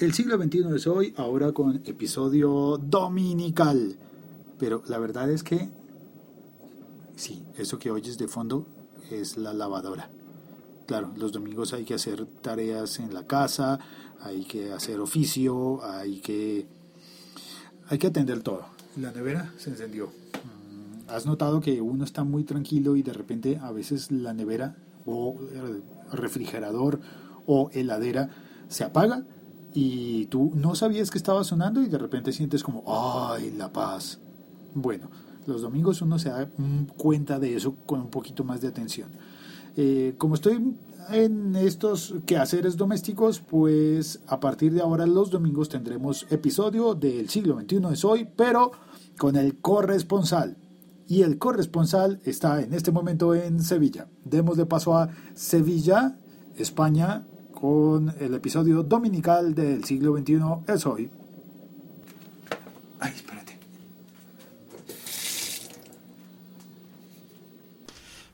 El siglo XXI es hoy, ahora con episodio dominical. Pero la verdad es que, sí, eso que oyes de fondo es la lavadora. Claro, los domingos hay que hacer tareas en la casa, hay que hacer oficio, hay que, hay que atender todo. La nevera se encendió. Mm, ¿Has notado que uno está muy tranquilo y de repente a veces la nevera o el refrigerador o heladera se apaga y tú no sabías que estaba sonando y de repente sientes como, ¡ay, la paz! Bueno, los domingos uno se da cuenta de eso con un poquito más de atención. Eh, como estoy en estos quehaceres domésticos, pues a partir de ahora los domingos tendremos episodio del siglo XXI es hoy, pero con el corresponsal. Y el corresponsal está en este momento en Sevilla. Demos de paso a Sevilla, España, con el episodio dominical del siglo XXI es hoy. Ay, espérate.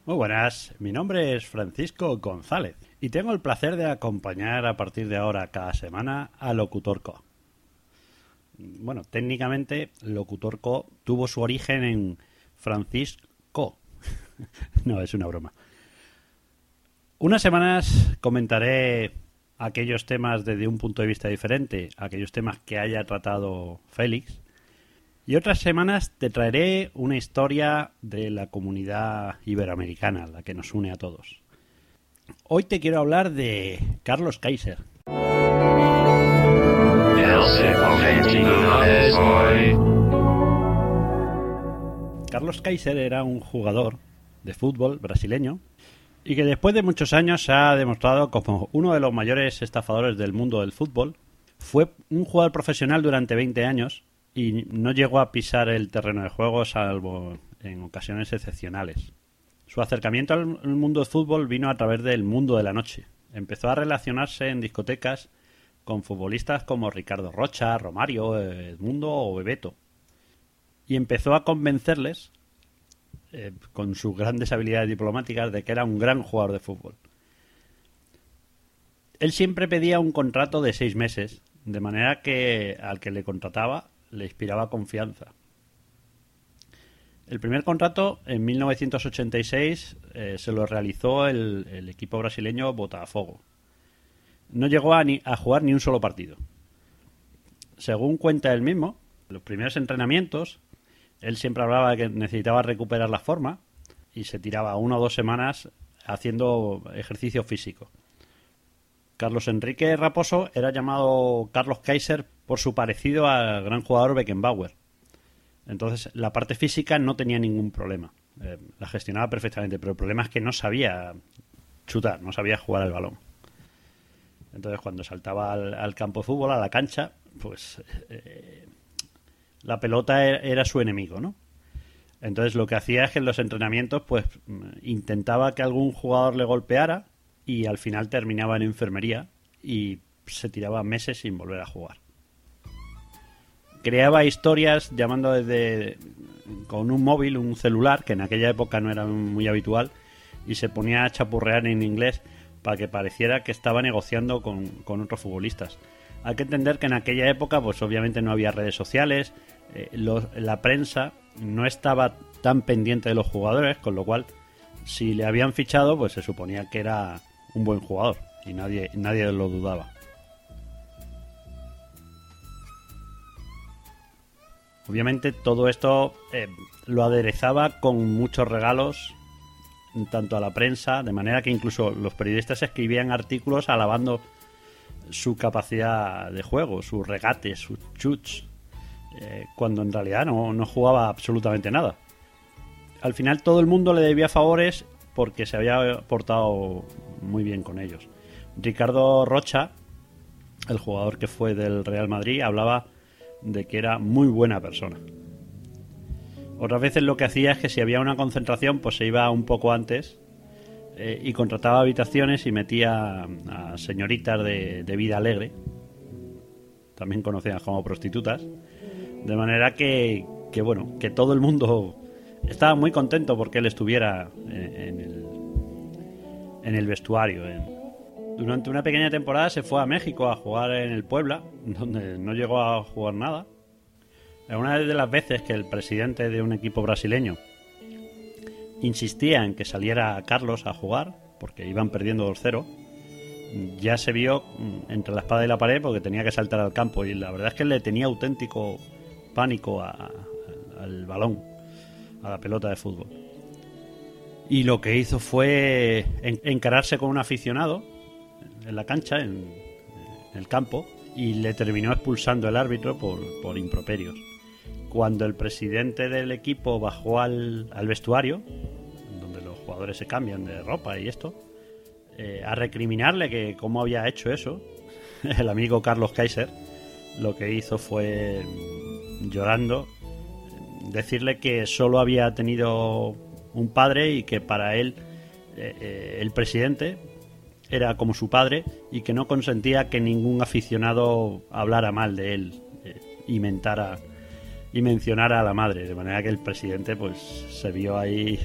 Muy buenas, mi nombre es Francisco González y tengo el placer de acompañar a partir de ahora cada semana a Locutorco. Bueno, técnicamente Locutorco tuvo su origen en Francisco. no, es una broma. Unas semanas comentaré aquellos temas desde un punto de vista diferente, aquellos temas que haya tratado Félix. Y otras semanas te traeré una historia de la comunidad iberoamericana, la que nos une a todos. Hoy te quiero hablar de Carlos Kaiser. Carlos Kaiser era un jugador de fútbol brasileño y que después de muchos años se ha demostrado como uno de los mayores estafadores del mundo del fútbol. Fue un jugador profesional durante 20 años y no llegó a pisar el terreno de juego salvo en ocasiones excepcionales. Su acercamiento al mundo del fútbol vino a través del mundo de la noche. Empezó a relacionarse en discotecas con futbolistas como Ricardo Rocha, Romario, Edmundo o Bebeto. Y empezó a convencerles eh, con sus grandes habilidades diplomáticas, de que era un gran jugador de fútbol. Él siempre pedía un contrato de seis meses, de manera que al que le contrataba le inspiraba confianza. El primer contrato en 1986 eh, se lo realizó el, equipo brasileño Botafogo. No llegó a, ni, a jugar ni un solo partido. Según cuenta él mismo, los primeros entrenamientos él siempre hablaba de que necesitaba recuperar la forma y se tiraba una o dos semanas haciendo ejercicio físico. Carlos Enrique Raposo era llamado Carlos Kaiser por su parecido al gran jugador Beckenbauer. Entonces, la parte física no tenía ningún problema. Eh, la gestionaba perfectamente, pero el problema es que no sabía chutar, no sabía jugar al balón. Entonces, cuando saltaba al, campo de fútbol, a la cancha, pues eh, la pelota e-, era su enemigo, ¿no? Entonces lo que hacía es que en los entrenamientos pues intentaba que algún jugador le golpeara y al final terminaba en enfermería y se tiraba meses sin volver a jugar. Creaba historias llamando desde con un móvil, un celular, que en aquella época no era muy habitual, y se ponía a chapurrear en inglés para que pareciera que estaba negociando con, con otros futbolistas. Hay que entender que en aquella época, pues obviamente no había redes sociales, eh, la prensa no estaba tan pendiente de los jugadores, con lo cual, si le habían fichado, pues se suponía que era un buen jugador y nadie, nadie lo dudaba. Obviamente todo esto eh, lo aderezaba con muchos regalos tanto a la prensa, de manera que incluso los periodistas escribían artículos alabando su capacidad de juego, sus regates, sus chuts, eh, cuando en realidad no, no jugaba absolutamente nada. Al final todo el mundo le debía favores porque se había portado muy bien con ellos. Ricardo Rocha, el jugador que fue del Real Madrid, hablaba de que era muy buena persona. Otras veces lo que hacía es que si había una concentración, pues se iba un poco antes eh, y contrataba habitaciones y metía a señoritas de, de vida alegre, también conocidas como prostitutas, de manera que, que, bueno, que todo el mundo estaba muy contento porque él estuviera en, el, en el vestuario. Durante una pequeña temporada se fue a México a jugar en el Puebla, donde no llegó a jugar nada. Una de las veces que el presidente de un equipo brasileño insistía en que saliera Carlos a jugar, porque iban perdiendo 2-0, ya se vio mm, entre la espada y la pared porque tenía que saltar al campo y la verdad es que le tenía auténtico pánico al balón, a la pelota de fútbol. Y lo que hizo fue encararse con un aficionado en la cancha, en, el campo, y le terminó expulsando el árbitro por, por improperios. Cuando el presidente del equipo bajó al, al vestuario, donde los jugadores se cambian de ropa y esto, eh, a recriminarle que cómo había hecho eso, el amigo Carlos Kaiser lo que hizo fue, llorando, decirle que solo había tenido un padre y que para él eh, eh, el presidente era como su padre y que no consentía que ningún aficionado hablara mal de él y mentara y mencionara a la madre de manera que el presidente pues se vio ahí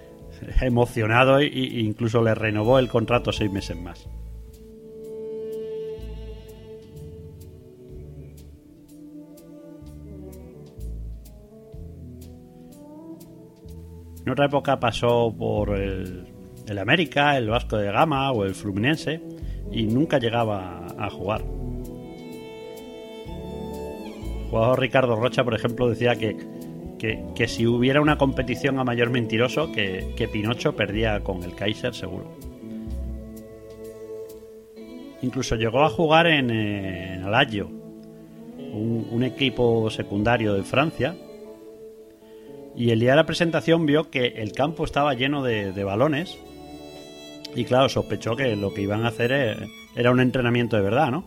emocionado e incluso le renovó el contrato seis meses más. En otra época pasó por el, América, el Vasco de Gama o el Fluminense y nunca llegaba a jugar. El jugador Ricardo Rocha, por ejemplo, decía que que, si hubiera una competición a mayor mentiroso, que, Pinocho perdía con el Kaiser seguro. Incluso llegó a jugar en, en Alaggio, un, equipo secundario de Francia. Y el día de la presentación vio que el campo estaba lleno de, balones. Y claro, sospechó que lo que iban a hacer e, era un entrenamiento de verdad, ¿no?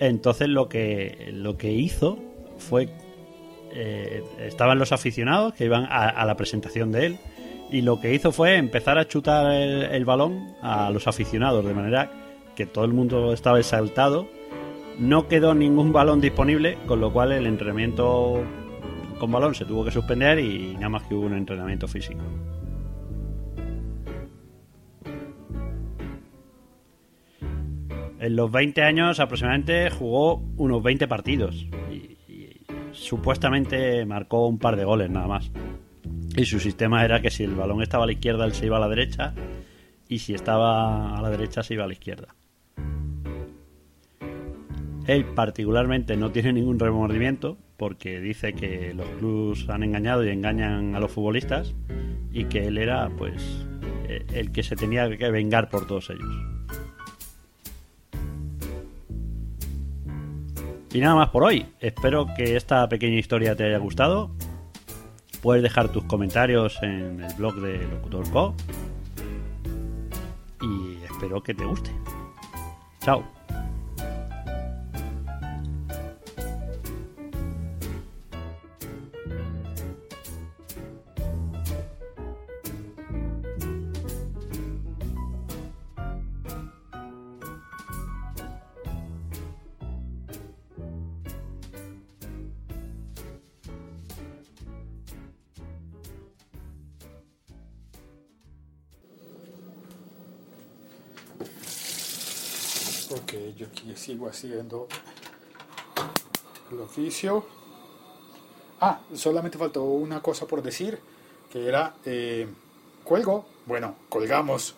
Entonces lo que, lo que hizo fue eh, estaban los aficionados que iban a, la presentación de él y lo que hizo fue empezar a chutar el, balón a los aficionados de manera que todo el mundo estaba exaltado no quedó ningún balón disponible con lo cual el entrenamiento con balón se tuvo que suspender y nada más que hubo un entrenamiento físico en los 20 años aproximadamente jugó unos 20 partidos supuestamente marcó un par de goles nada más. Y su sistema era que si el balón estaba a la izquierda, él se iba a la derecha. Y si estaba a la derecha, se iba a la izquierda. Él particularmente no tiene ningún remordimiento porque dice que los clubs han engañado y engañan a los futbolistas y que él era pues eh, el que se tenía que vengar por todos ellos. Y nada más por hoy. Espero que esta pequeña historia te haya gustado. Puedes dejar tus comentarios en el blog de Locutor Co. Y espero que te guste. Chao. Porque yo aquí sigo haciendo el oficio. Ah, solamente faltó una cosa por decir, que era, eh, cuelgo, bueno, colgamos